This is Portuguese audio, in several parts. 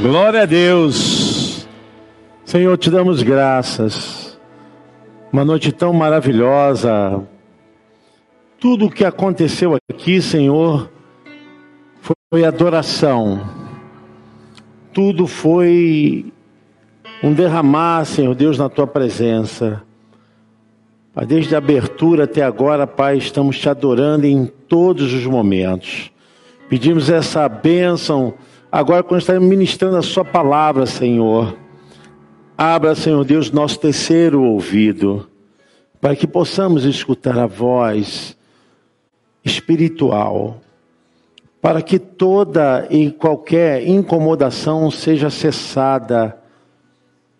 Glória a Deus. Senhor, te damos graças. Uma noite tão maravilhosa. Tudo o que aconteceu aqui, Senhor, foi adoração. Tudo foi um derramar, Senhor Deus, na tua presença. Desde a abertura até agora, Pai, estamos te adorando em todos os momentos. Pedimos essa bênção agora quando estamos ministrando a Sua palavra, Senhor. Abra, Senhor Deus, nosso terceiro ouvido, para que possamos escutar a voz espiritual, para que toda e qualquer incomodação seja cessada,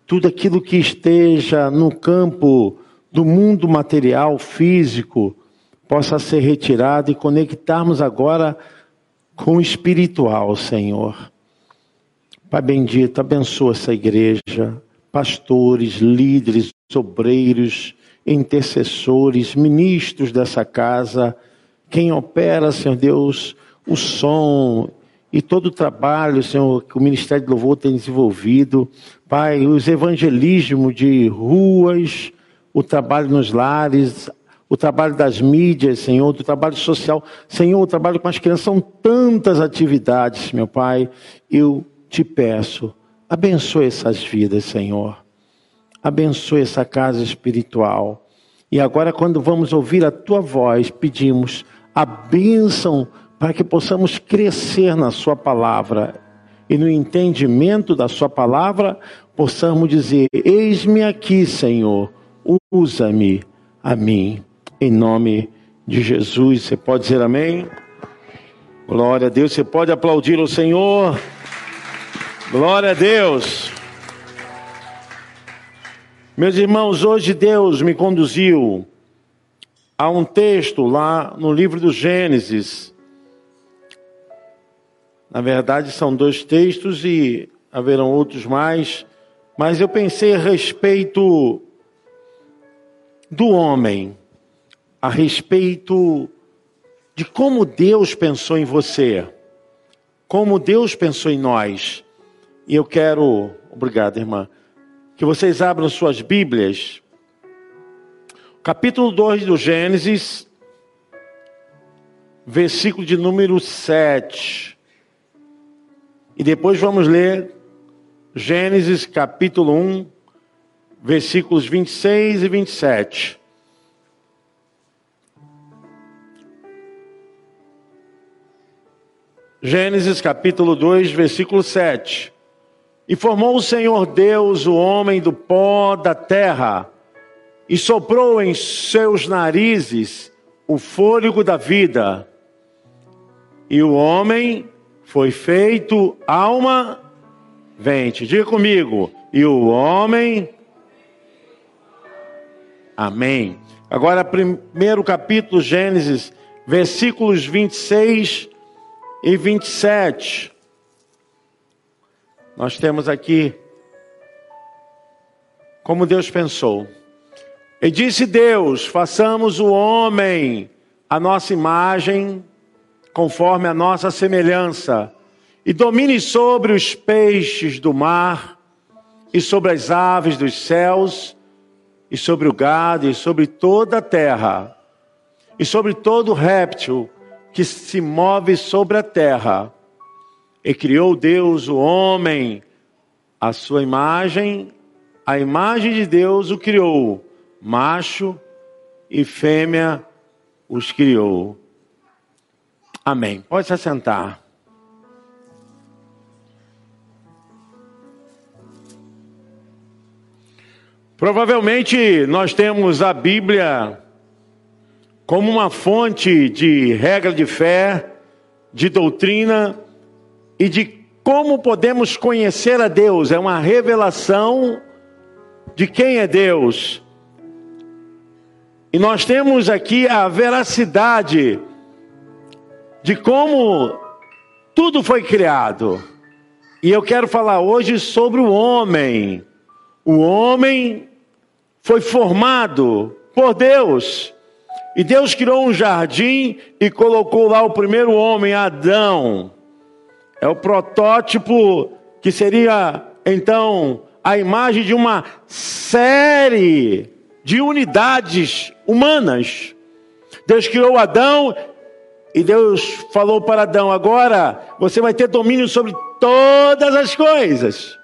tudo aquilo que esteja no campo do mundo material, físico, possa ser retirado e conectarmos agora com o espiritual, Senhor. Pai bendito, abençoa essa igreja, pastores, líderes, obreiros, intercessores, ministros dessa casa, quem opera, Senhor Deus, o som e todo o trabalho, Senhor, que o Ministério de Louvor tem desenvolvido. Pai, os evangelismos de ruas, o trabalho nos lares, o trabalho das mídias, Senhor, do trabalho social. Senhor, o trabalho com as crianças, são tantas atividades, meu Pai. Eu te peço, abençoe essas vidas, Senhor. Abençoe essa casa espiritual. E agora, quando vamos ouvir a tua voz, pedimos a bênção para que possamos crescer na Sua palavra e no entendimento da Sua palavra, possamos dizer: Eis-me aqui, Senhor, usa-me a mim. Em nome de Jesus, você pode dizer amém? Glória a Deus, você pode aplaudir o Senhor. Glória a Deus. Meus irmãos, hoje Deus me conduziu a um texto lá no livro do Gênesis. Na verdade, são dois textos e haverão outros mais, mas eu pensei a respeito do homem a respeito de como Deus pensou em você, como Deus pensou em nós. E eu quero, obrigado, irmã, que vocês abram suas Bíblias, capítulo 2 do Gênesis, versículo de número 7. E depois vamos ler Gênesis capítulo 1, versículos 26 e 27. Gênesis capítulo 2, versículo 7. E formou o Senhor Deus o homem do pó da terra, e soprou em seus narizes o fôlego da vida. E o homem foi feito alma vente. Diga comigo. E o homem. Amém. Agora, primeiro capítulo, Gênesis, versículos 26 e 27. Nós temos aqui como Deus pensou. E disse Deus: façamos o homem a nossa imagem, conforme a nossa semelhança, e domine sobre os peixes do mar, e sobre as aves dos céus, e sobre o gado, e sobre toda a terra, e sobre todo réptil que se move sobre a terra. E criou Deus o homem, a sua imagem, a imagem de Deus o criou, macho e fêmea os criou. Amém. Pode se assentar. Provavelmente nós temos a Bíblia como uma fonte de regra de fé, de doutrina e de como podemos conhecer a Deus. É uma revelação de quem é Deus. E nós temos aqui a veracidade de como tudo foi criado. E eu quero falar hoje sobre o homem. O homem foi formado por Deus. E Deus criou um jardim e colocou lá o primeiro homem, Adão. É o protótipo que seria então a imagem de uma série de unidades humanas. Deus criou Adão e Deus falou para Adão: agora você vai ter domínio sobre todas as coisas.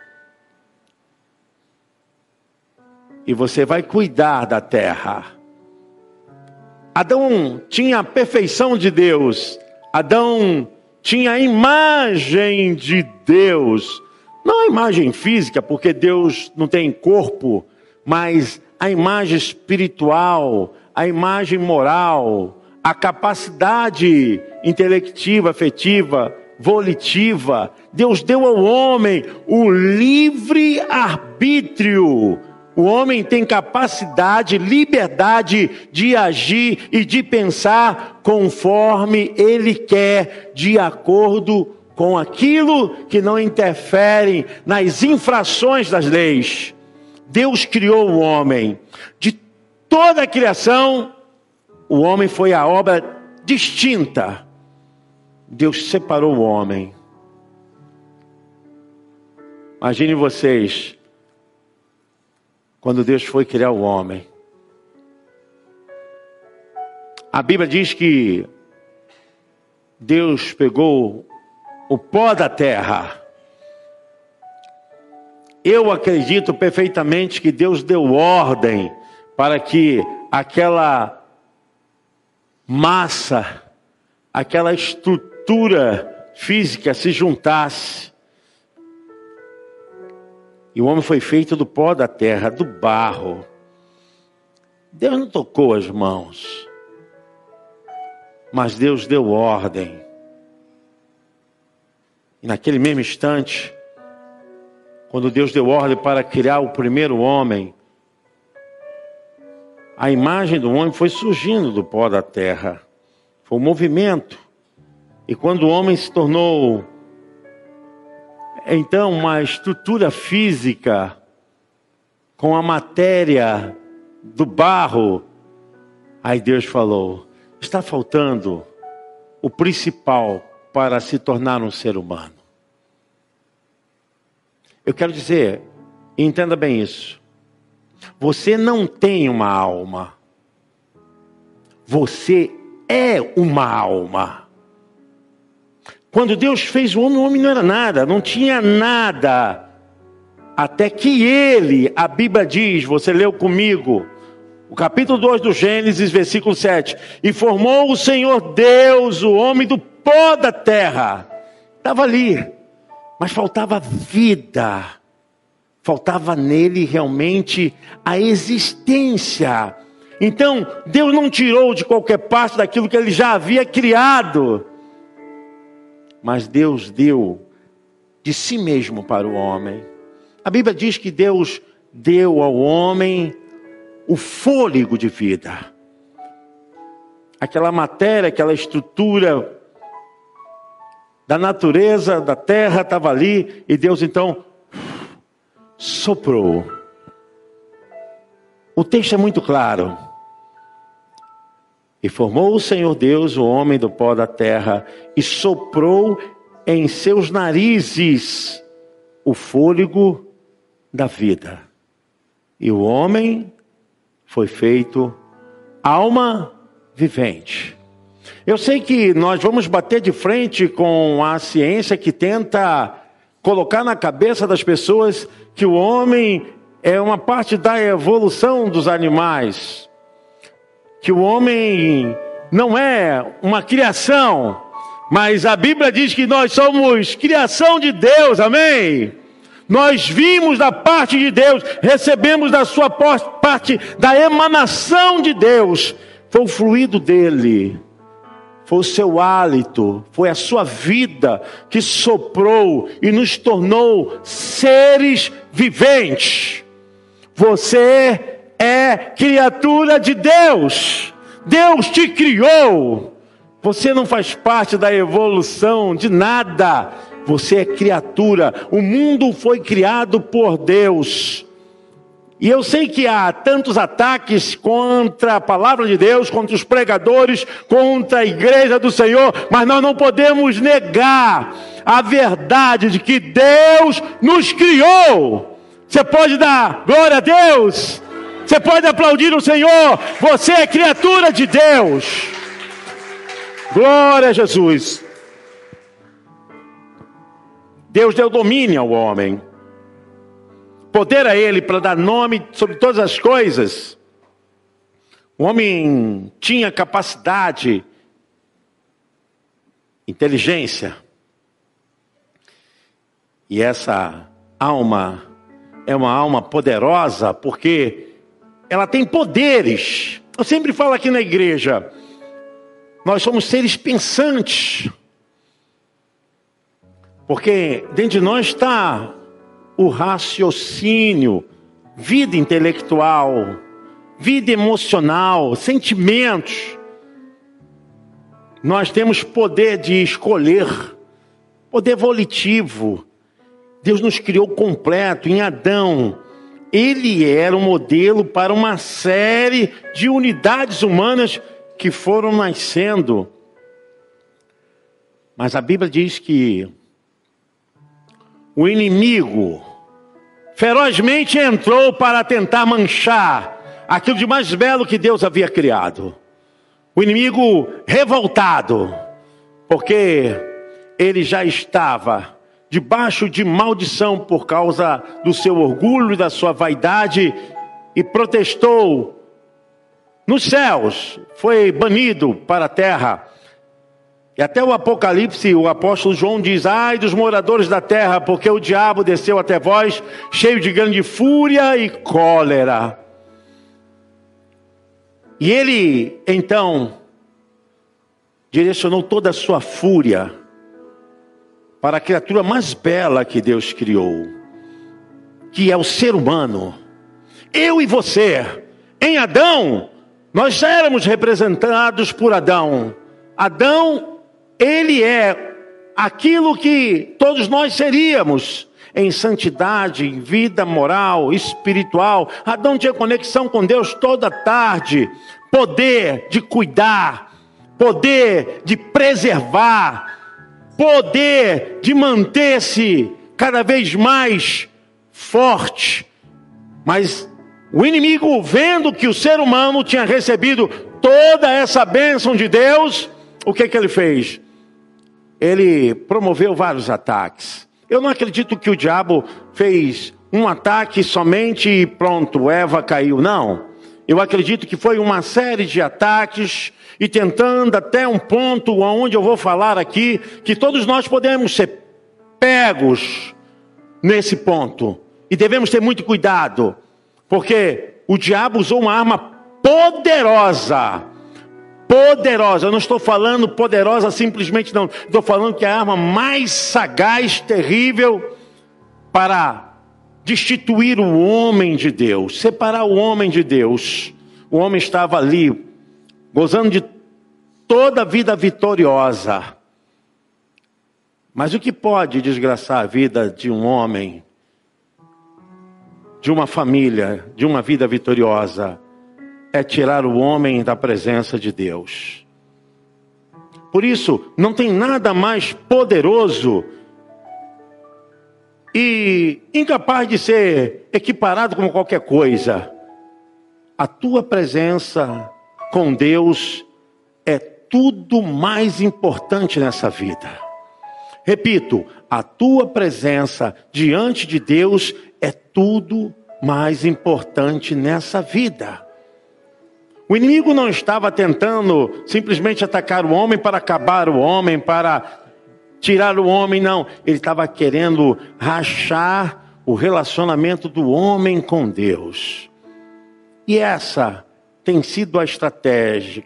E você vai cuidar da terra. Adão tinha a perfeição de Deus. Adão tinha a imagem de Deus. Não a imagem física, porque Deus não tem corpo, mas a imagem espiritual, a imagem moral, a capacidade intelectiva, afetiva, volitiva. Deus deu ao homem o livre arbítrio. O homem tem capacidade, liberdade de agir e de pensar conforme ele quer, de acordo com aquilo que não interfere nas infrações das leis. Deus criou o homem. De toda a criação, o homem foi a obra distinta. Deus separou o homem. Imagine vocês, quando Deus foi criar o homem. A Bíblia diz que Deus pegou o pó da terra. Eu acredito perfeitamente que Deus deu ordem para que aquela massa, aquela estrutura física se juntasse. E o homem foi feito do pó da terra, do barro. Deus não tocou as mãos, mas Deus deu ordem. E naquele mesmo instante, quando Deus deu ordem para criar o primeiro homem, a imagem do homem foi surgindo do pó da terra. Foi um movimento. E quando o homem se tornou, então, uma estrutura física, com a matéria do barro, aí Deus falou: está faltando o principal para se tornar um ser humano. Eu quero dizer, entenda bem isso. Você não tem uma alma. Você é uma alma. Quando Deus fez o homem, o homem não era nada, não tinha nada. Até que ele, a Bíblia diz, você leu comigo, o capítulo 2 do Gênesis, versículo 7. E formou o Senhor Deus, o homem do pó da terra. Estava ali, mas faltava vida faltava nele realmente a existência. Então, Deus não tirou de qualquer parte daquilo que ele já havia criado, mas Deus deu de si mesmo para o homem. A Bíblia diz que Deus deu ao homem o fôlego de vida. Aquela matéria, aquela estrutura da natureza, da terra estava ali, e Deus então soprou. O texto é muito claro. E formou o Senhor Deus o homem do pó da terra e soprou em seus narizes o fôlego da vida. E o homem foi feito alma vivente. Eu sei que nós vamos bater de frente com a ciência que tenta colocar na cabeça das pessoas que o homem é uma parte da evolução dos animais, que o homem não é uma criação, mas a Bíblia diz que nós somos criação de Deus, amém? Nós vimos da parte de Deus, recebemos da sua parte da emanação de Deus, foi o fluido dele foi o seu hálito, foi a sua vida que soprou e nos tornou seres viventes. Você é criatura de Deus. Deus te criou. Você não faz parte da evolução de nada. Você é criatura. O mundo foi criado por Deus. E eu sei que há tantos ataques contra a palavra de Deus, contra os pregadores, contra a igreja do Senhor, mas nós não podemos negar a verdade de que Deus nos criou. Você pode dar glória a Deus? Você pode aplaudir o Senhor? Você é criatura de Deus. Glória a Jesus. Deus deu domínio ao homem. Poder a ele para dar nome sobre todas as coisas. O homem tinha capacidade, inteligência. E essa alma é uma alma poderosa porque ela tem poderes. Eu sempre falo aqui na igreja, nós somos seres pensantes. Porque dentro de nós está o raciocínio, vida intelectual, vida emocional, sentimentos. Nós temos poder de escolher, poder volitivo. Deus nos criou completo em Adão. Ele era um modelo para uma série de unidades humanas que foram nascendo. Mas a Bíblia diz que o inimigo ferozmente entrou para tentar manchar aquilo de mais belo que Deus havia criado. O inimigo revoltado, porque ele já estava debaixo de maldição por causa do seu orgulho e da sua vaidade e protestou nos céus, foi banido para a terra. E até o Apocalipse, o apóstolo João diz: Ai dos moradores da terra, porque o diabo desceu até vós, cheio de grande fúria e cólera. E ele, então, direcionou toda a sua fúria para a criatura mais bela que Deus criou, que é o ser humano. Eu e você, em Adão, nós já éramos representados por Adão. Adão, ele é aquilo que todos nós seríamos em santidade, em vida moral, espiritual. Adão tinha conexão com Deus toda tarde, poder de cuidar, poder de preservar, poder de manter-se cada vez mais forte. Mas o inimigo, vendo que o ser humano tinha recebido toda essa bênção de Deus, o que, que ele fez? Ele promoveu vários ataques. Eu não acredito que o diabo fez um ataque somente e pronto, Eva caiu. Não. Eu acredito que foi uma série de ataques e tentando até um ponto onde eu vou falar aqui, que todos nós podemos ser pegos nesse ponto. E devemos ter muito cuidado. Porque o diabo usou uma arma poderosa. Poderosa, eu não estou falando poderosa simplesmente, não. Estou falando que é a arma mais sagaz, terrível, para destituir o homem de Deus, separar o homem de Deus. O homem estava ali, gozando de toda a vida vitoriosa. Mas o que pode desgraçar a vida de um homem de uma família, de uma vida vitoriosa, é tirar o homem da presença de Deus. Por isso, não tem nada mais poderoso e incapaz de ser equiparado com qualquer coisa. A tua presença com Deus é tudo mais importante nessa vida. Repito, a tua presença diante de Deus é tudo mais importante nessa vida. O inimigo não estava tentando simplesmente atacar o homem para acabar o homem, para tirar o homem, não. Ele estava querendo rachar o relacionamento do homem com Deus. E essa tem sido a estratégia,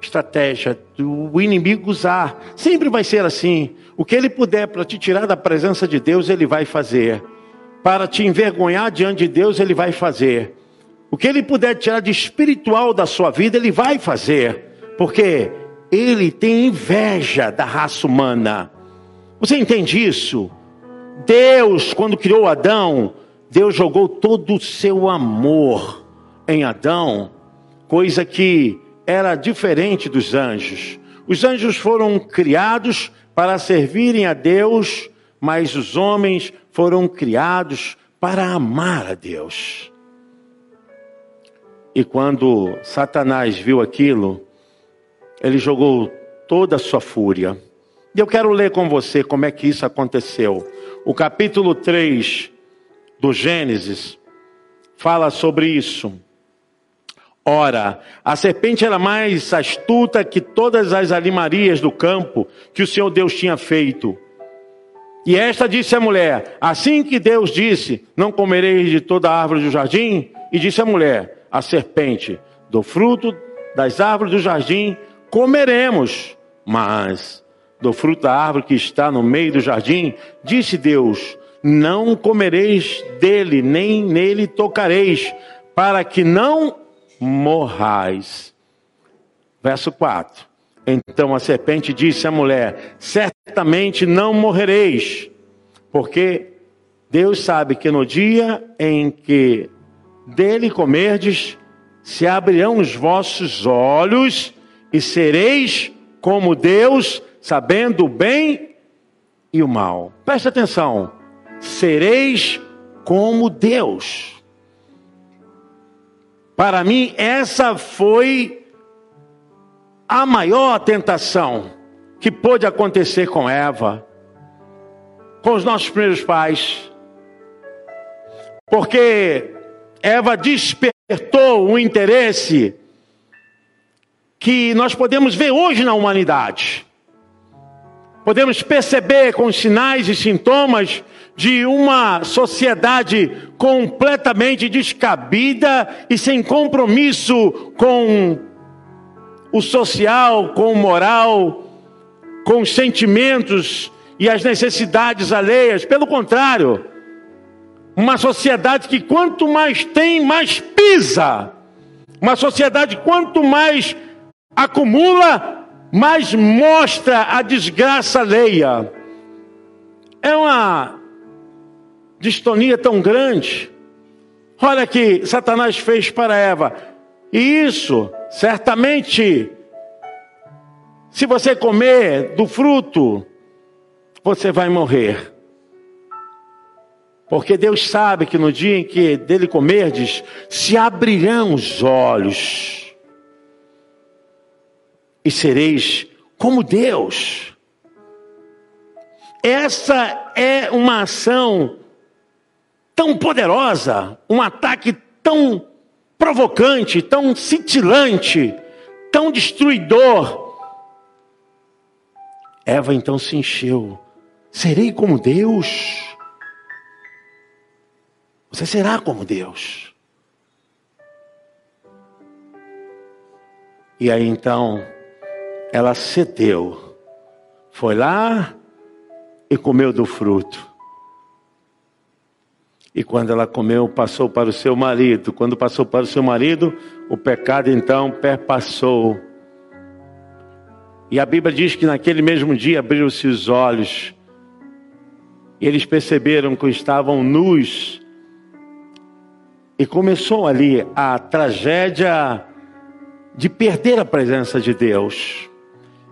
estratégia do inimigo usar. Sempre vai ser assim. O que ele puder para te tirar da presença de Deus, ele vai fazer para te envergonhar diante de Deus, Ele vai fazer. O que Ele puder tirar de espiritual da sua vida, Ele vai fazer. Porque Ele tem inveja da raça humana. Você entende isso? Deus, quando criou Adão, Deus jogou todo o seu amor em Adão, coisa que era diferente dos anjos. Os anjos foram criados para servirem a Deus, mas os homens foram criados para amar a Deus. E quando Satanás viu aquilo, ele jogou toda a sua fúria. E eu quero ler com você como é que isso aconteceu. O capítulo 3 do Gênesis fala sobre isso. Ora, a serpente era mais astuta que todas as animarias do campo que o Senhor Deus tinha feito. E esta disse à mulher: Assim que Deus disse: Não comereis de toda árvore do jardim, e disse a mulher: A serpente, do fruto das árvores do jardim comeremos, mas do fruto da árvore que está no meio do jardim, disse Deus: Não comereis dele, nem nele tocareis, para que não morrais. Verso 4. Então a serpente disse à mulher: Certamente não morrereis, porque Deus sabe que no dia em que dele comerdes, se abrirão os vossos olhos e sereis como Deus, sabendo o bem e o mal. Preste atenção. Sereis como Deus. Para mim, essa foi a maior tentação que pôde acontecer com Eva, com os nossos primeiros pais. Porque Eva despertou um interesse que nós podemos ver hoje na humanidade. Podemos perceber com sinais e sintomas de uma sociedade completamente descabida e sem compromisso com o social, com o moral, com os sentimentos e as necessidades alheias. Pelo contrário, uma sociedade que quanto mais tem, mais pisa. Uma sociedade quanto mais acumula, mais mostra a desgraça alheia. É uma distonia tão grande. Olha que Satanás fez para Eva. E isso, certamente, se você comer do fruto, você vai morrer. Porque Deus sabe que no dia em que dele comerdes, se abrirão os olhos e sereis como Deus. Essa é uma ação tão poderosa, um ataque tão provocante, tão cintilante, tão destruidor. Eva então se encheu. Serei como Deus. Você será como Deus. E aí então ela cedeu, foi lá e comeu do fruto. E quando ela comeu, passou para o seu marido. Quando passou para o seu marido, o pecado então perpassou. E a Bíblia diz que naquele mesmo dia abriram-se os olhos. E eles perceberam que estavam nus. E começou ali a tragédia de perder a presença de Deus.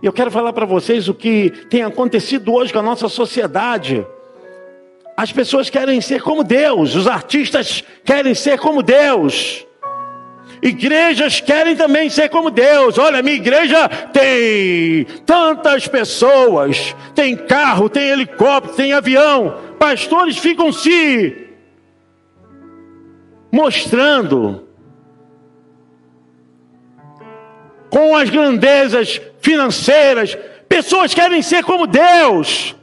E eu quero falar para vocês o que tem acontecido hoje com a nossa sociedade. As pessoas querem ser como Deus, os artistas querem ser como Deus. Igrejas querem também ser como Deus. Olha, minha igreja tem tantas pessoas, tem carro, tem helicóptero, tem avião. Pastores ficam se mostrando com as grandezas financeiras. Pessoas querem ser como Deus.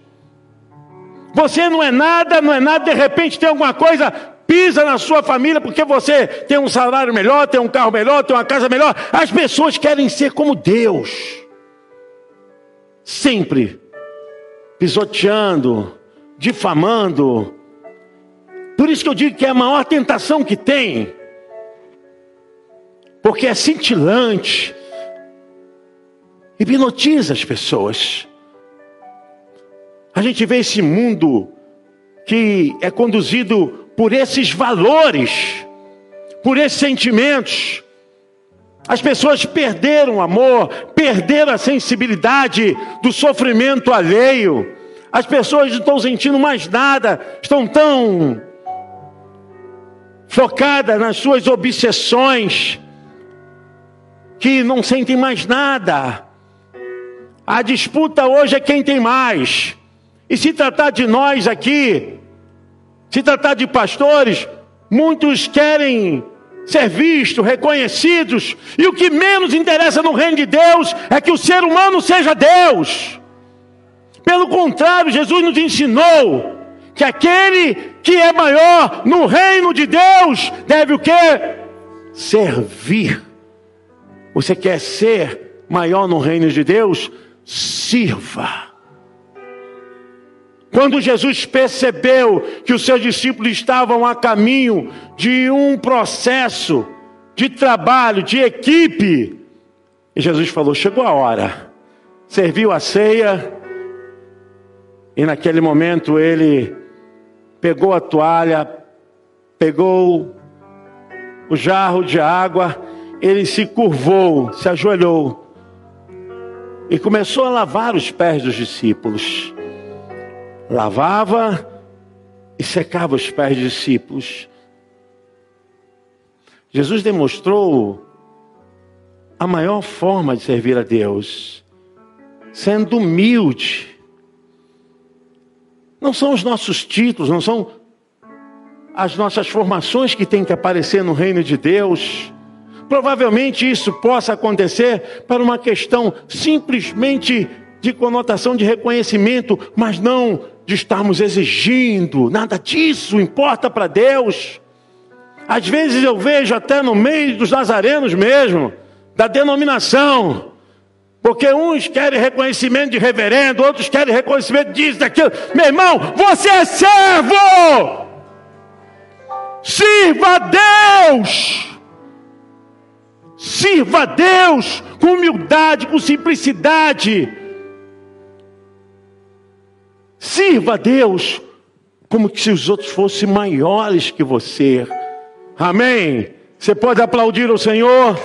Você não é nada, não é nada, de repente tem alguma coisa, pisa na sua família porque você tem um salário melhor, tem um carro melhor, tem uma casa melhor. As pessoas querem ser como Deus. Sempre pisoteando, difamando. Por isso que eu digo que é a maior tentação que tem. Porque é cintilante, hipnotiza as pessoas. A gente vê esse mundo que é conduzido por esses valores, por esses sentimentos. As pessoas perderam o amor, perderam a sensibilidade do sofrimento alheio. As pessoas não estão sentindo mais nada, estão tão focadas nas suas obsessões que não sentem mais nada. A disputa hoje é quem tem mais. E se tratar de nós aqui, se tratar de pastores, muitos querem ser vistos, reconhecidos, e o que menos interessa no reino de Deus é que o ser humano seja Deus. Pelo contrário, Jesus nos ensinou que aquele que é maior no reino de Deus deve o que? Servir. Você quer ser maior no reino de Deus? Sirva. Quando Jesus percebeu que os seus discípulos estavam a caminho de um processo de trabalho, de equipe, e Jesus falou: chegou a hora. Serviu a ceia, e naquele momento ele pegou a toalha, pegou o jarro de água, ele se curvou, se ajoelhou e começou a lavar os pés dos discípulos lavava e secava os pés dos discípulos. Jesus demonstrou a maior forma de servir a Deus, sendo humilde. Não são os nossos títulos, não são as nossas formações que têm que aparecer no reino de Deus. Provavelmente isso possa acontecer para uma questão simplesmente de conotação de reconhecimento, mas não de estarmos exigindo, nada disso importa para Deus. Às vezes eu vejo até no meio dos nazarenos mesmo, da denominação, porque uns querem reconhecimento de reverendo, outros querem reconhecimento disso, daquilo. Meu irmão, você é servo! Sirva a Deus! Sirva a Deus com humildade, com simplicidade Sirva a Deus como se os outros fossem maiores que você. Amém? Você pode aplaudir o Senhor?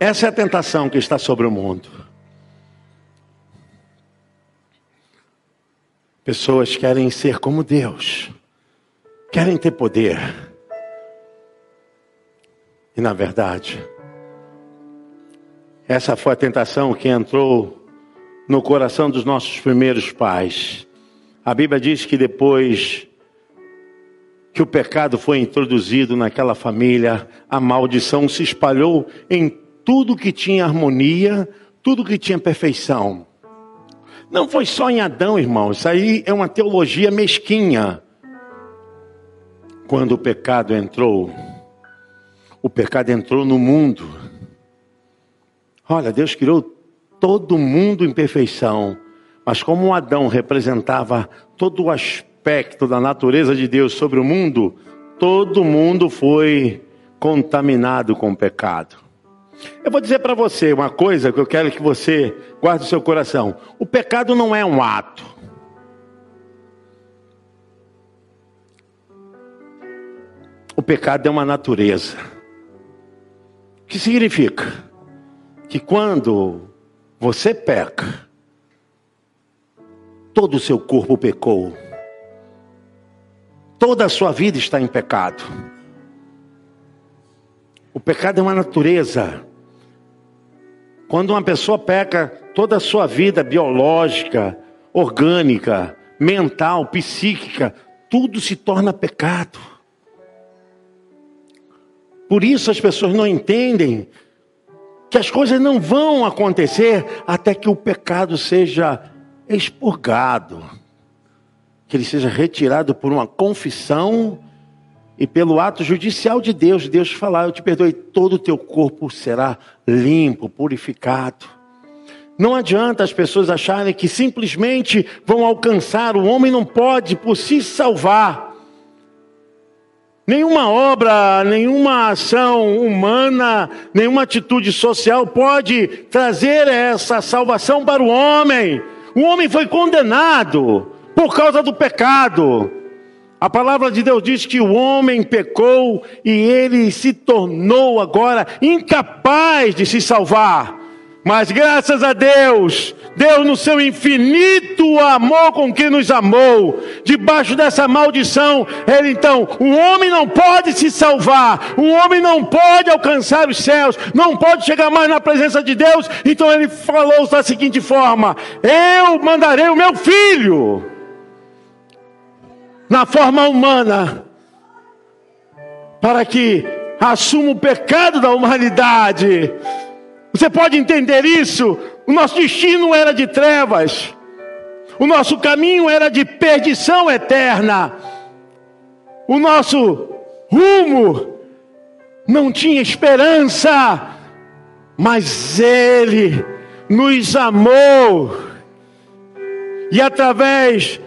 Essa é a tentação que está sobre o mundo. Pessoas querem ser como Deus, querem ter poder. E na verdade, essa foi a tentação que entrou no coração dos nossos primeiros pais. A Bíblia diz que depois que o pecado foi introduzido naquela família, a maldição se espalhou em tudo que tinha harmonia, tudo que tinha perfeição. Não foi só em Adão, irmão, isso aí é uma teologia mesquinha. Quando o pecado entrou, o pecado entrou no mundo Olha, Deus criou todo mundo em perfeição, mas como Adão representava todo o aspecto da natureza de Deus sobre o mundo, todo mundo foi contaminado com o pecado. Eu vou dizer para você uma coisa que eu quero que você guarde no seu coração: o pecado não é um ato. O pecado é uma natureza. O que significa? Que quando você peca, todo o seu corpo pecou, toda a sua vida está em pecado. O pecado é uma natureza. Quando uma pessoa peca, toda a sua vida biológica, orgânica, mental, psíquica, tudo se torna pecado. Por isso as pessoas não entendem que as coisas não vão acontecer até que o pecado seja expurgado, que ele seja retirado por uma confissão e pelo ato judicial de Deus, Deus falar: Eu te perdoe, todo o teu corpo será limpo, purificado. Não adianta as pessoas acharem que simplesmente vão alcançar, o homem não pode por si salvar. Nenhuma obra, nenhuma ação humana, nenhuma atitude social pode trazer essa salvação para o homem. O homem foi condenado por causa do pecado. A palavra de Deus diz que o homem pecou e ele se tornou agora incapaz de se salvar. Mas graças a Deus, Deus no seu infinito amor com que nos amou, debaixo dessa maldição, ele então, o homem não pode se salvar, o homem não pode alcançar os céus, não pode chegar mais na presença de Deus, então ele falou da seguinte forma: Eu mandarei o meu filho na forma humana, para que assuma o pecado da humanidade. Você pode entender isso? O nosso destino era de trevas, o nosso caminho era de perdição eterna, o nosso rumo não tinha esperança, mas Ele nos amou, e através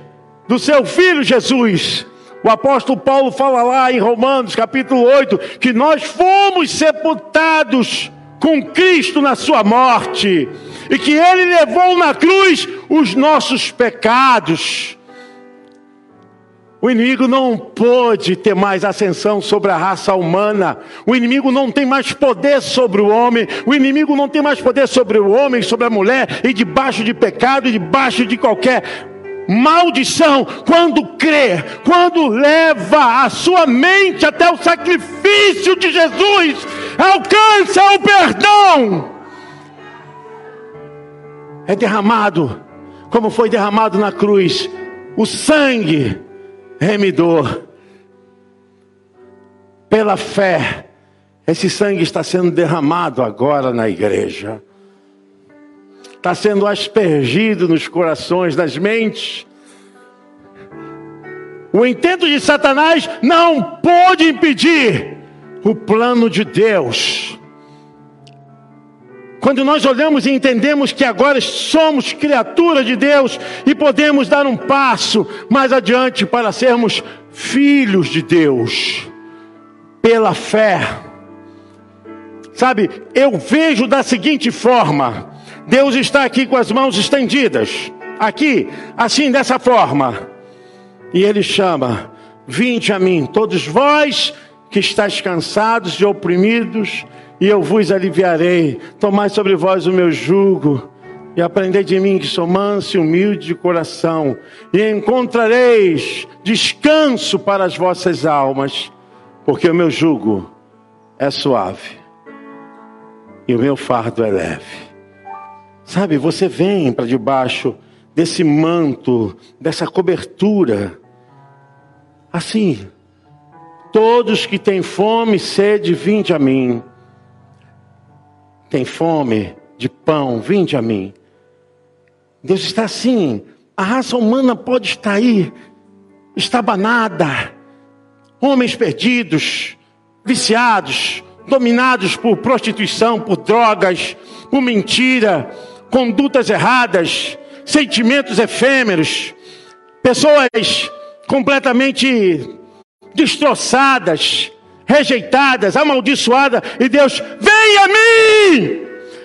do seu filho Jesus. O apóstolo Paulo fala lá em Romanos capítulo 8 que nós fomos sepultados com Cristo na sua morte e que ele levou na cruz os nossos pecados. O inimigo não pôde ter mais ascensão sobre a raça humana. O inimigo não tem mais poder sobre o homem. O inimigo não tem mais poder sobre o homem, sobre a mulher, e debaixo de pecado, e debaixo de qualquer maldição quando crê, quando leva a sua mente até o sacrifício de Jesus, alcança o perdão. É derramado, como foi derramado na cruz, o sangue remidor. Pela fé, esse sangue está sendo derramado agora na igreja está sendo aspergido nos corações, nas mentes. O intento de Satanás não pôde impedir o plano de Deus. Quando nós olhamos e entendemos que agora somos criaturas de Deus e podemos dar um passo mais adiante para sermos filhos de Deus, pela fé. Sabe, eu vejo da seguinte forma: Deus está aqui com as mãos estendidas, aqui, assim, dessa forma. E Ele chama: Vinde a mim, todos vós que estáis cansados e oprimidos, e eu vos aliviarei. Tomai sobre vós o meu jugo, e aprendei de mim que sou manso e humilde de coração, e encontrareis descanso para as vossas almas, porque o meu jugo é suave e o meu fardo é leve. Sabe, você vem para debaixo desse manto, dessa cobertura. Assim, todos que têm fome e sede, vinde a mim. Tem fome de pão, vinde a mim. Deus está assim. A raça humana pode estar aí, estabanada, homens perdidos, viciados, dominados por prostituição, por drogas, por mentira, condutas erradas, sentimentos efêmeros, pessoas completamente destroçadas, rejeitadas, amaldiçoadas, e Deus, vem a mim,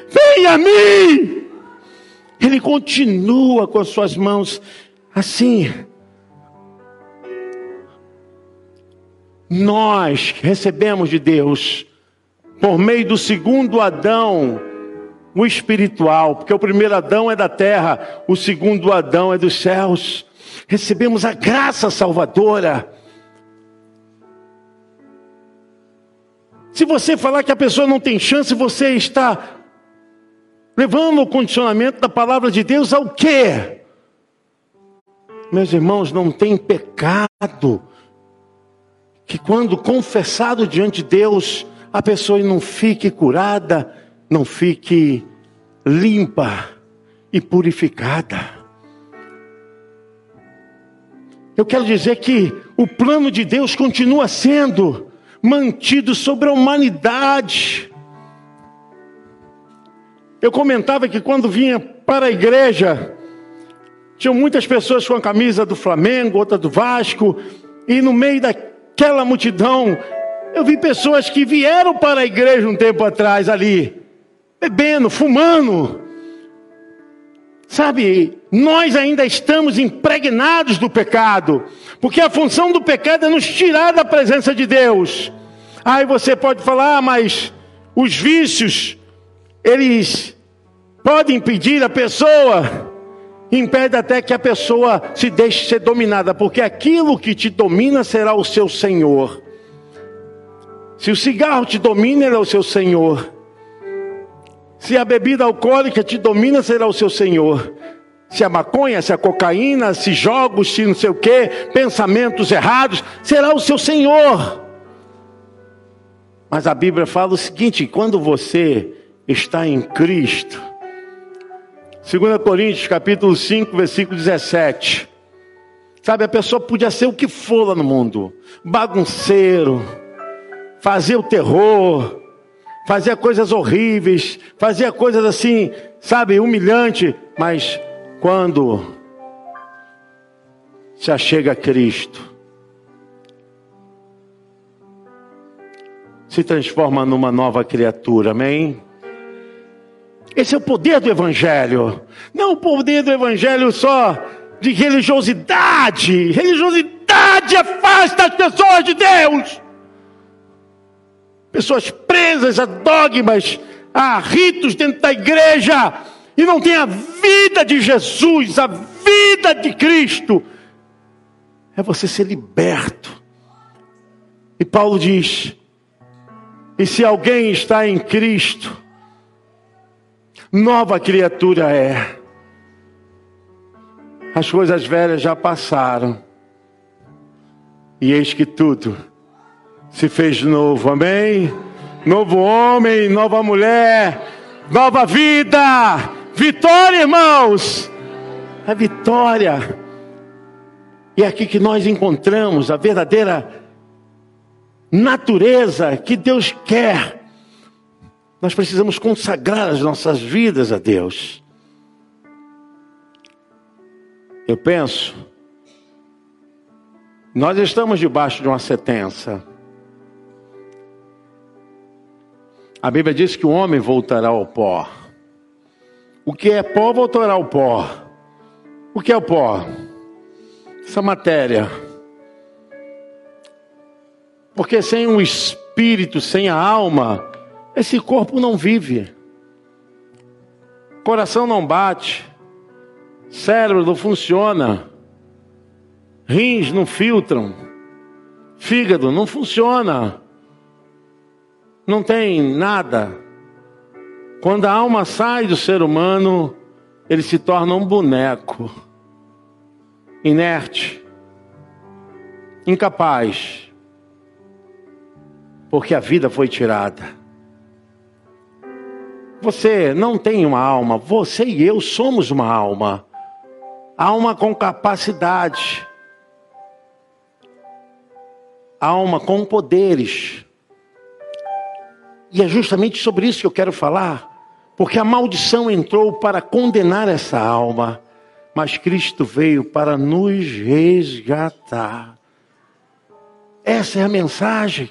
vem a mim. Ele continua com as suas mãos assim. Nós recebemos de Deus, por meio do segundo Adão, o espiritual, porque o primeiro Adão é da terra, o segundo Adão é dos céus. Recebemos a graça salvadora. Se você falar que a pessoa não tem chance, você está levando o condicionamento da palavra de Deus ao quê? Meus irmãos, não tem pecado que quando confessado diante de Deus, a pessoa não fique curada, não fique limpa e purificada. Eu quero dizer que o plano de Deus continua sendo mantido sobre a humanidade. Eu comentava que quando vinha para a igreja, tinham muitas pessoas com a camisa do Flamengo, outra do Vasco, e no meio daquela multidão, eu vi pessoas que vieram para a igreja um tempo atrás ali, bebendo, fumando. Sabe, nós ainda estamos impregnados do pecado, porque a função do pecado é nos tirar da presença de Deus. Aí você pode falar, ah, mas os vícios, eles podem impedir a pessoa, impede até que a pessoa se deixe ser dominada, porque aquilo que te domina será o seu senhor. Se o cigarro te domina, ele é o seu senhor. Se a bebida alcoólica te domina, será o seu Senhor. Se a maconha, se a cocaína, se jogos, se não sei o que, pensamentos errados, será o seu Senhor. Mas a Bíblia fala o seguinte: quando você está em Cristo, 2 Coríntios capítulo 5, versículo 17. Sabe, a pessoa podia ser o que for lá no mundo, bagunceiro, fazer o terror, fazia coisas horríveis, fazia coisas assim, sabe, humilhante, mas quando se achega a Cristo, se transforma numa nova criatura, amém? Esse é o poder do Evangelho, não o poder do Evangelho só de religiosidade. Religiosidade afasta as pessoas de Deus pessoas presas a dogmas, a ritos dentro da igreja, e não tem a vida de Jesus, a vida de Cristo. É você ser liberto. E Paulo diz: e se alguém está em Cristo, nova criatura é. As coisas velhas já passaram, e eis que tudo se fez novo, amém? Novo homem, nova mulher, nova vida, vitória, irmãos, a vitória. E é aqui que nós encontramos a verdadeira natureza que Deus quer. Nós precisamos consagrar as nossas vidas a Deus. Eu penso, nós estamos debaixo de uma sentença. A Bíblia diz que o homem voltará ao pó. O que é pó voltará ao pó. O que é o pó? Essa matéria. Porque sem o espírito, sem a alma, esse corpo não vive. Coração não bate. Cérebro não funciona. Rins não filtram. Fígado não funciona não tem nada. Quando a alma sai do ser humano, ele se torna um boneco, inerte, incapaz, porque a vida foi tirada. Você não tem uma alma, você e eu somos uma alma, alma com capacidade, alma com poderes. E é justamente sobre isso que eu quero falar, porque a maldição entrou para condenar essa alma, mas Cristo veio para nos resgatar. Essa é a mensagem.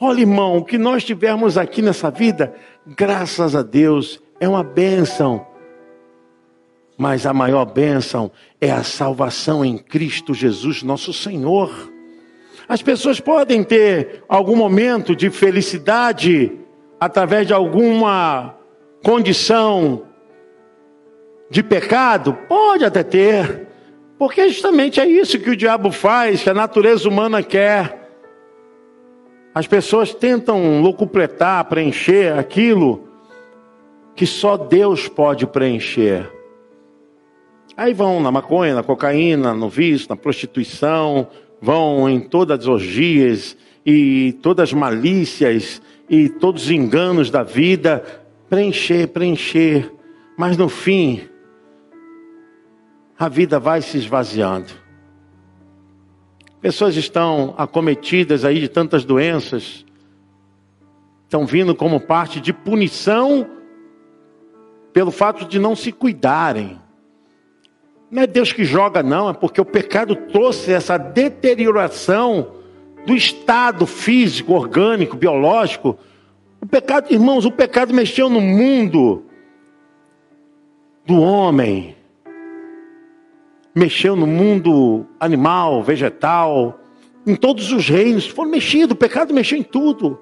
Olha, irmão, o que nós tivermos aqui nessa vida, graças a Deus, é uma bênção. Mas a maior bênção é a salvação em Cristo Jesus, nosso Senhor. As pessoas podem ter algum momento de felicidade através de alguma condição de pecado? Pode até ter, porque justamente é isso que o diabo faz, que a natureza humana quer. As pessoas tentam locupletar, preencher aquilo que só Deus pode preencher. Aí vão na maconha, na cocaína, no vício, na prostituição, vão em todas as orgias e todas as malícias e todos os enganos da vida, preencher, preencher, mas no fim, a vida vai se esvaziando. Pessoas estão acometidas aí de tantas doenças, estão vindo como parte de punição pelo fato de não se cuidarem. Não é Deus que joga, não, é porque o pecado trouxe essa deterioração do estado físico, orgânico, biológico. O pecado, irmãos, o pecado mexeu no mundo do homem. mexeu no mundo animal, vegetal, em todos os reinos, foram mexidos, o pecado mexeu em tudo.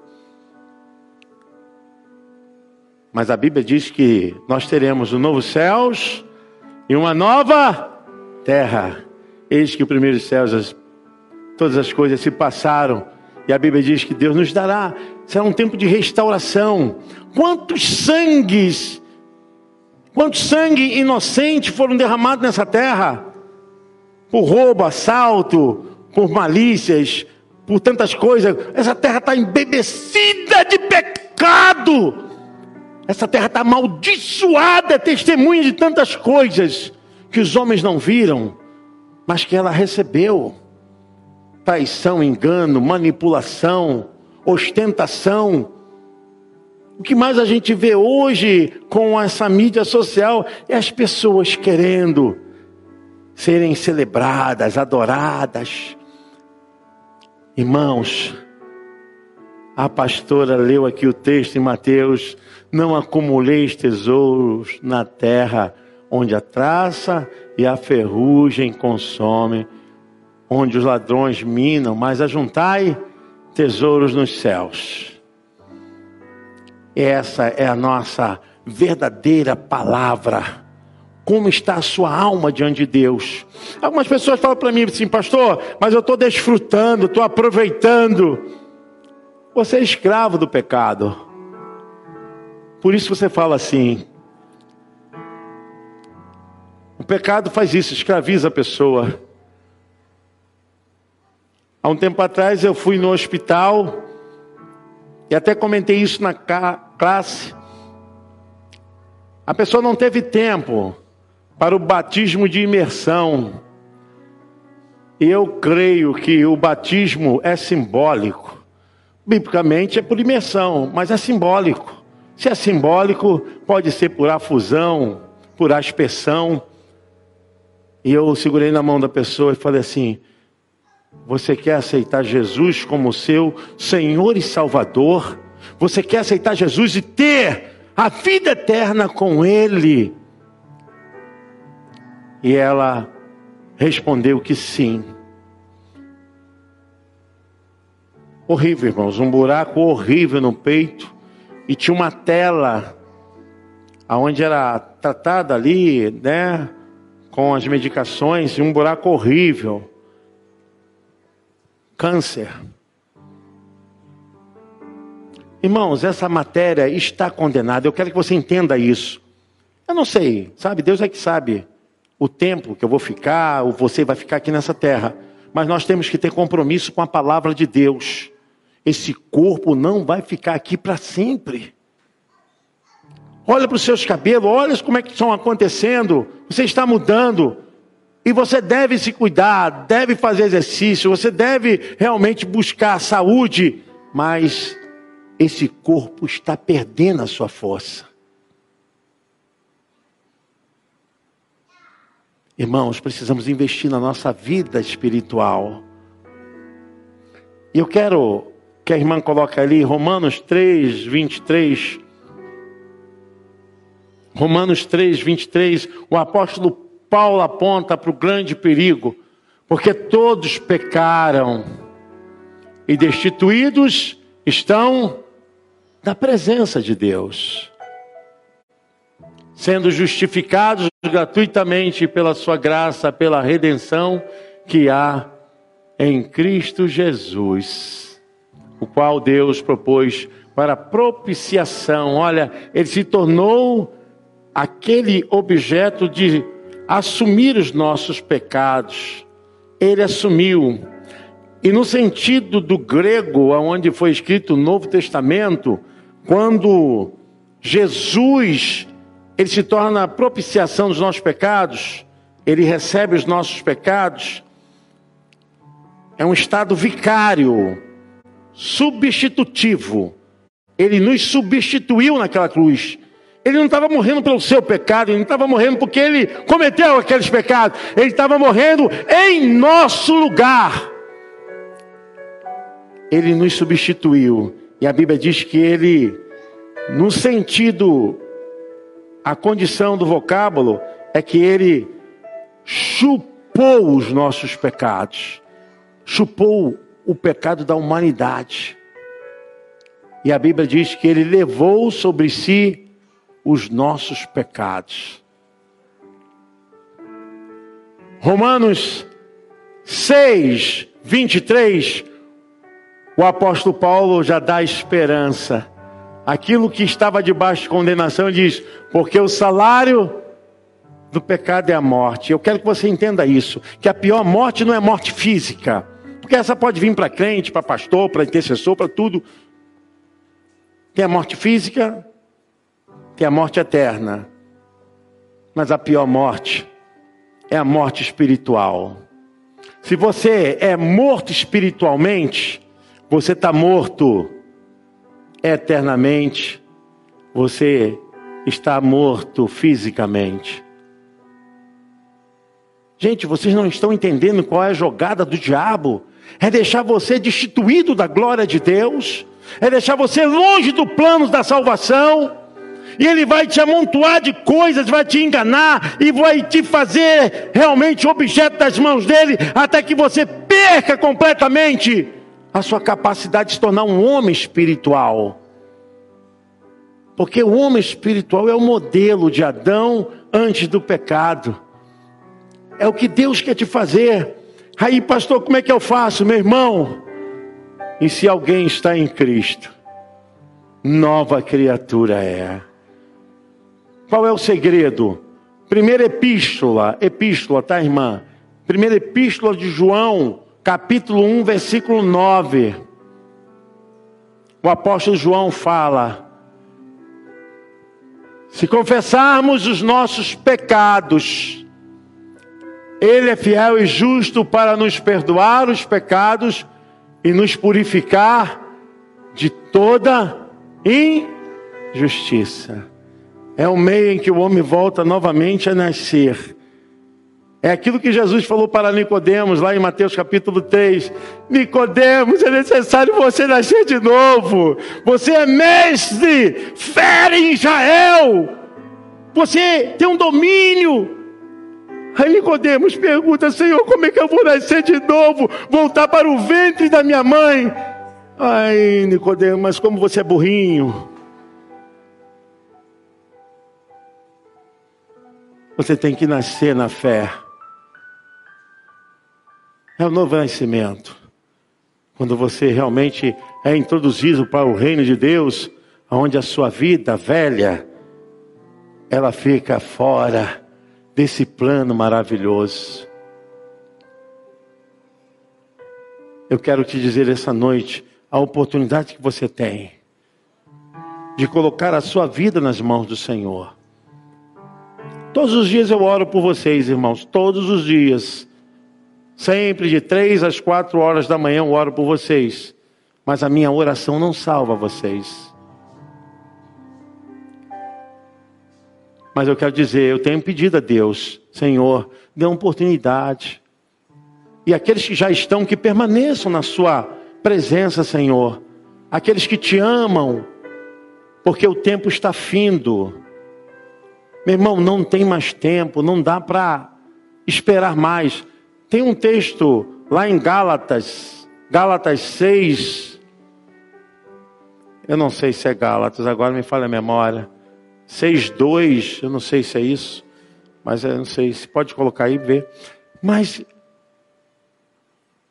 Mas a Bíblia diz que nós teremos um novo céus e uma nova terra. Eis que os primeiros céus, todas as coisas se passaram. E a Bíblia diz que Deus nos dará. Será um tempo de restauração. Quantos sangues, quantos sangue inocente foram derramados nessa terra? Por roubo, assalto, por malícias, por tantas coisas. Essa terra está embebecida de pecado. Essa terra está amaldiçoada, testemunha de tantas coisas que os homens não viram, mas que ela recebeu: traição, engano, manipulação, ostentação. O que mais a gente vê hoje com essa mídia social é as pessoas querendo serem celebradas, adoradas. Irmãos, a pastora leu aqui o texto em Mateus: Não acumuleis tesouros na terra, onde a traça e a ferrugem consomem, onde os ladrões minam, mas ajuntai tesouros nos céus. Essa é a nossa verdadeira palavra. Como está a sua alma diante de Deus? Algumas pessoas falam para mim assim, pastor, mas eu estou desfrutando, estou aproveitando. Você é escravo do pecado. Por isso você fala assim: o pecado faz isso, escraviza a pessoa. Há um tempo atrás eu fui no hospital e até comentei isso na classe. A pessoa não teve tempo para o batismo de imersão. E eu creio que o batismo é simbólico. Biblicamente é por imersão, mas é simbólico. Se é simbólico, pode ser por afusão, por aspersão. E eu segurei na mão da pessoa e falei assim: Você quer aceitar Jesus como seu Senhor e Salvador? Você quer aceitar Jesus e ter a vida eterna com Ele? E ela respondeu que sim. Horrível, irmãos, um buraco horrível no peito e tinha uma tela aonde era tratada ali, né, com as medicações, e um buraco horrível. Câncer. Irmãos, essa matéria está condenada. Eu quero que você entenda isso. Eu não sei, sabe? Deus é que sabe o tempo que eu vou ficar, ou você vai ficar aqui nessa terra. Mas nós temos que ter compromisso com a palavra de Deus. Esse corpo não vai ficar aqui para sempre. Olha para os seus cabelos, olha como é que estão acontecendo. Você está mudando. E você deve se cuidar, deve fazer exercício, você deve realmente buscar saúde, mas esse corpo está perdendo a sua força. Irmãos, precisamos investir na nossa vida espiritual. E eu quero que a irmã coloca ali, Romanos 3, 23. Romanos 3, 23, o apóstolo Paulo aponta para o grande perigo, porque todos pecaram e destituídos estão da presença de Deus, sendo justificados gratuitamente pela sua graça, pela redenção que há em Cristo Jesus o qual Deus propôs para propiciação. Olha, ele se tornou aquele objeto de assumir os nossos pecados. Ele assumiu. E no sentido do grego, onde foi escrito o Novo Testamento, quando Jesus ele se torna a propiciação dos nossos pecados, ele recebe os nossos pecados, é um estado vicário substitutivo. Ele nos substituiu naquela cruz. Ele não estava morrendo pelo seu pecado, ele não estava morrendo porque ele cometeu aqueles pecados, ele estava morrendo em nosso lugar. Ele nos substituiu, e a Bíblia diz que ele, no sentido, a condição do vocábulo é que ele chupou os nossos pecados, chupou o pecado da humanidade. E a Bíblia diz que ele levou sobre si os nossos pecados. Romanos 6, 23, o apóstolo Paulo já dá esperança. Aquilo que estava debaixo de condenação diz: porque o salário do pecado é a morte. Eu quero que você entenda isso: que a pior morte não é morte física, porque essa pode vir para crente, para pastor, para intercessor, para tudo. Tem a morte física, tem a morte eterna. Mas a pior morte é a morte espiritual. Se você é morto espiritualmente, você está morto eternamente, você está morto fisicamente. Gente, vocês não estão entendendo qual é a jogada do diabo? É deixar você destituído da glória de Deus, é deixar você longe do plano da salvação, e ele vai te amontoar de coisas, vai te enganar e vai te fazer realmente objeto das mãos dele, até que você perca completamente a sua capacidade de se tornar um homem espiritual. Porque o homem espiritual é o modelo de Adão antes do pecado. É o que Deus quer te fazer. Aí, pastor, como é que eu faço, meu irmão? E se alguém está em Cristo, nova criatura é. Qual é o segredo? Primeira epístola, epístola, tá, irmã? Primeira epístola de João, capítulo 1, versículo 9. O apóstolo João fala: Se confessarmos os nossos pecados, Ele é fiel e justo para nos perdoar os pecados e nos purificar de toda injustiça. É o meio em que o homem volta novamente a nascer. É aquilo que Jesus falou para Nicodemos lá em Mateus capítulo 3. Nicodemos, é necessário você nascer de novo. Você é mestre, fera em Israel. Você tem um domínio. Aí Nicodemos pergunta, Senhor, como é que eu vou nascer de novo? Voltar para o ventre da minha mãe? Ai, Nicodemos, mas como você é burrinho. Você tem que nascer na fé. É o novo nascimento. Quando você realmente é introduzido para o reino de Deus, onde a sua vida velha, ela fica fora desse plano maravilhoso. Eu quero te dizer essa noite a oportunidade que você tem de colocar a sua vida nas mãos do Senhor. Todos os dias eu oro por vocês, irmãos, todos os dias. Sempre de três às quatro horas da manhã eu oro por vocês. Mas a minha oração não salva vocês. Mas eu quero dizer, eu tenho pedido a Deus, Senhor, dê uma oportunidade. E aqueles que já estão, que permaneçam na sua presença, Senhor. Aqueles que te amam, porque o tempo está findo. Meu irmão, não tem mais tempo, não dá para esperar mais. Tem um texto lá em Gálatas, Gálatas 6. Eu não sei se é Gálatas, agora me falha a memória. 6:2, eu não sei se é isso, mas eu não sei, se pode colocar aí e ver. Mas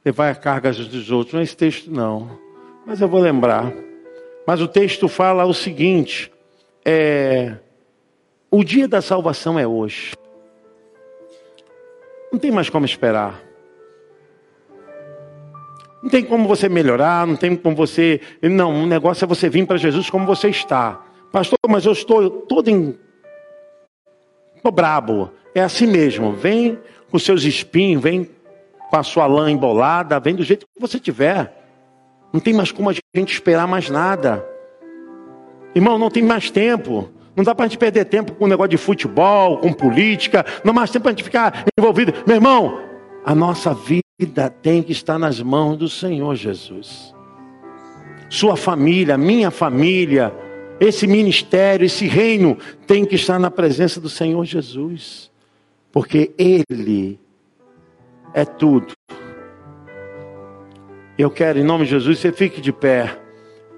levar a carga dos outros, não é esse texto não. Mas eu vou lembrar. Mas o texto fala o seguinte: é o dia da salvação é hoje. Não tem mais como esperar. Não tem como você melhorar, não tem como você. Não, o negócio é você vir para Jesus como você está. Pastor, mas eu estou todo em. Estou brabo. É assim mesmo. Vem com seus espinhos, vem com a sua lã embolada, vem do jeito que você tiver. Não tem mais como a gente esperar mais nada. Irmão, não tem mais tempo. Não dá para a gente perder tempo com negócio de futebol, com política. Não mais tempo para a gente ficar envolvido. Meu irmão, a nossa vida tem que estar nas mãos do Senhor Jesus. Sua família, minha família, esse ministério, esse reino tem que estar na presença do Senhor Jesus. Porque Ele é tudo. Eu quero, em nome de Jesus, você fique de pé.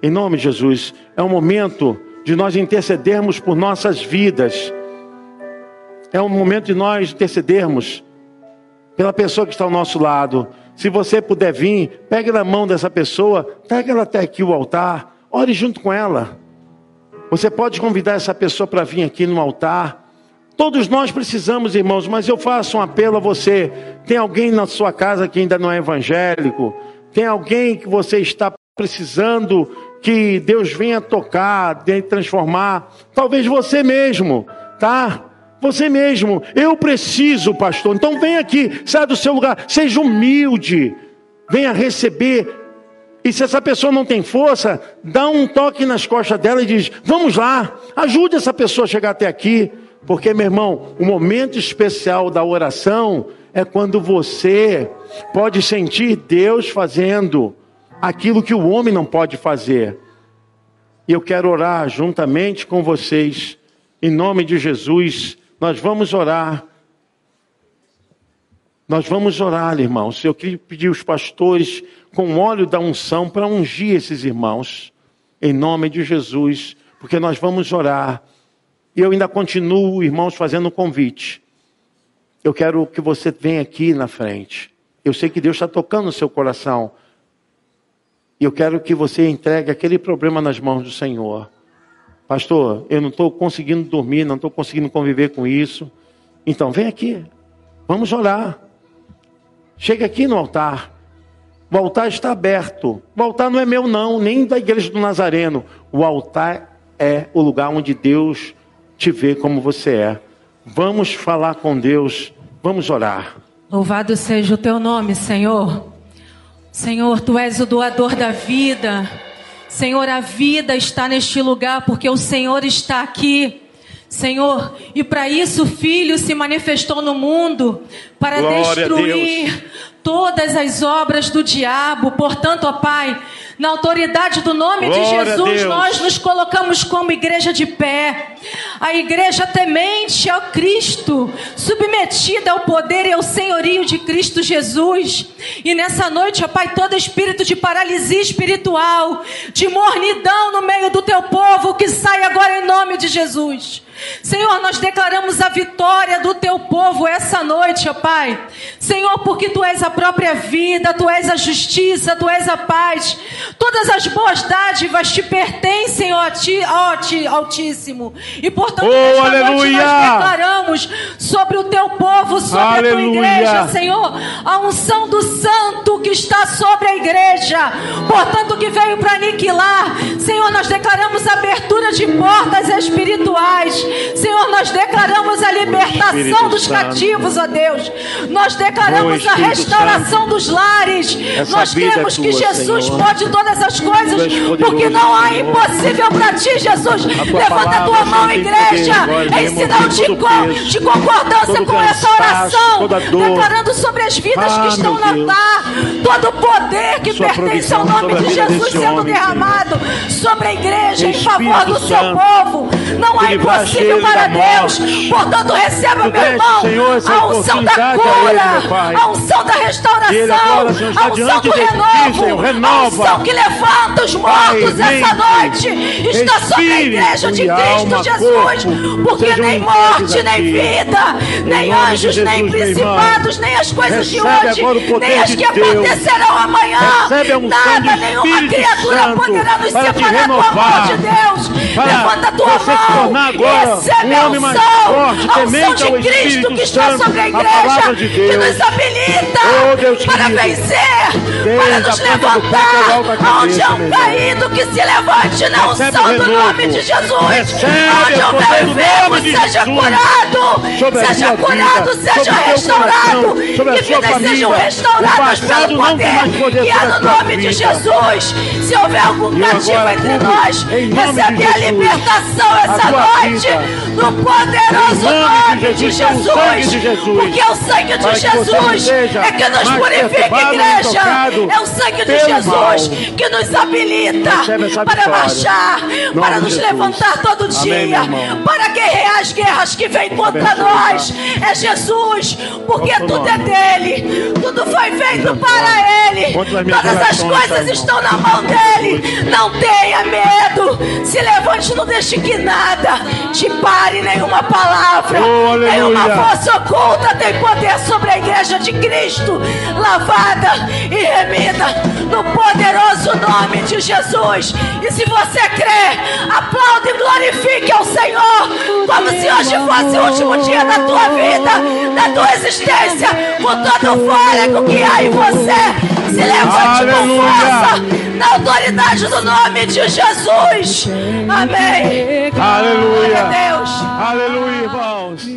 Em nome de Jesus, é o momento de nós intercedermos por nossas vidas. É o momento de nós intercedermos pela pessoa que está ao nosso lado. Se você puder vir, pegue na mão dessa pessoa, traga ela até aqui o altar, ore junto com ela. Você pode convidar essa pessoa para vir aqui no altar. Todos nós precisamos, irmãos, mas eu faço um apelo a você. Tem alguém na sua casa que ainda não é evangélico? Tem alguém que você está precisando que Deus venha tocar, transformar? Talvez você mesmo, tá? Você mesmo, eu preciso, pastor. Então vem aqui, sai do seu lugar, seja humilde, venha receber. E se essa pessoa não tem força, dá um toque nas costas dela e diz: Vamos lá, ajude essa pessoa a chegar até aqui. Porque, meu irmão, o momento especial da oração é quando você pode sentir Deus fazendo aquilo que o homem não pode fazer. E eu quero orar juntamente com vocês, em nome de Jesus. Nós vamos orar. Nós vamos orar, irmãos. Eu queria pedir os pastores com óleo da unção para ungir esses irmãos, em nome de Jesus, porque nós vamos orar. E eu ainda continuo, irmãos, fazendo um convite. Eu quero que você venha aqui na frente. Eu sei que Deus está tocando no seu coração. E eu quero que você entregue aquele problema nas mãos do Senhor. Pastor, eu não estou conseguindo dormir, não estou conseguindo conviver com isso. Então, vem aqui. Vamos orar. Chega aqui no altar. O altar está aberto. O altar não é meu, não, nem da igreja do Nazareno. O altar é o lugar onde Deus te vê como você é. Vamos falar com Deus. Vamos orar. Louvado seja o teu nome, Senhor. Senhor, tu és o doador da vida. Senhor, a vida está neste lugar porque o Senhor está aqui. Senhor, e para isso o Filho se manifestou no mundo para Glória destruir todas as obras do diabo. Portanto, ó Pai, na autoridade do nome Glória de Jesus, nós nos colocamos como igreja de pé. A igreja temente ao Cristo, submetida ao poder e ao senhorio de Cristo Jesus. E nessa noite, ó Pai, todo espírito de paralisia espiritual, de mornidão no meio do teu povo, que sai agora em nome de Jesus. Senhor, nós declaramos a vitória do teu povo essa noite, ó Pai. Senhor, porque tu és a própria vida, tu és a justiça, tu és a paz. Todas as boas dádivas te pertencem, ó ti, ó ti, Altíssimo. E portanto, oh, nesta aleluia. noite nós declaramos sobre o teu povo, sobre aleluia. a tua igreja, Senhor, a unção do santo que está sobre a igreja. Portanto, que veio para aniquilar. Senhor, nós declaramos abertura de portas espirituais. Senhor, nós declaramos a libertação dos cativos, ó Deus. Nós declaramos a restauração dos lares. Nós cremos que Jesus pode todas as coisas, porque não há impossível para ti, Jesus. Levanta a tua mão, igreja, em sinal de, de concordância com essa oração, declarando sobre as vidas que ah, estão no altar todo o poder que pertence ao nome de Jesus sendo derramado sobre a igreja em favor do seu povo. Não há impossível impossível para Deus. Portanto, receba, meu irmão, a unção da cura, a unção da restauração, a unção do renovo, a unção que levanta os mortos essa noite. Está sobre a igreja de Cristo Jesus. Porque nem morte, nem vida, nem anjos, nem principados, nem as coisas de hoje, nem as que acontecerão amanhã. Nada, nenhuma criatura poderá nos separar do amor de Deus. Levanta a mão recebe um homem mais forte, temente ao Espírito que está sobre a igreja, de que nos habilita oh, Deus para querido. vencer, Deus, para nos levantar, onde há um caído que se levante na unção do nome de Jesus, onde houver enfermo, seja curado, seja curado, seja restaurado, que vidas sejam restauradas pelo poder, que é no nome de Jesus, se houver algum cativo entre nós, recebe a libertação essa noite, no poderoso nome de Jesus, porque é o sangue de Jesus é que nos purifica, igreja. É o sangue de Jesus que nos habilita para marchar, para nos levantar todo dia para guerrear as guerras que vêm contra nós. É Jesus, porque tudo é dele, tudo foi feito para ele. Todas as coisas estão na mão dele. Não tenha medo, se levante, não deixe que nada te pare, nenhuma palavra, Oh, nenhuma força oculta tem poder sobre a igreja de Cristo, lavada e remida no poderoso nome de Jesus. E se você crê, aplaude e glorifique ao Senhor, como se hoje fosse o último dia da tua vida, da tua existência, com todo o fôlego que há em você. Se levante com força, na autoridade do nome de Jesus. Amém. Aleluia. Glória a Deus. Aleluia, irmãos.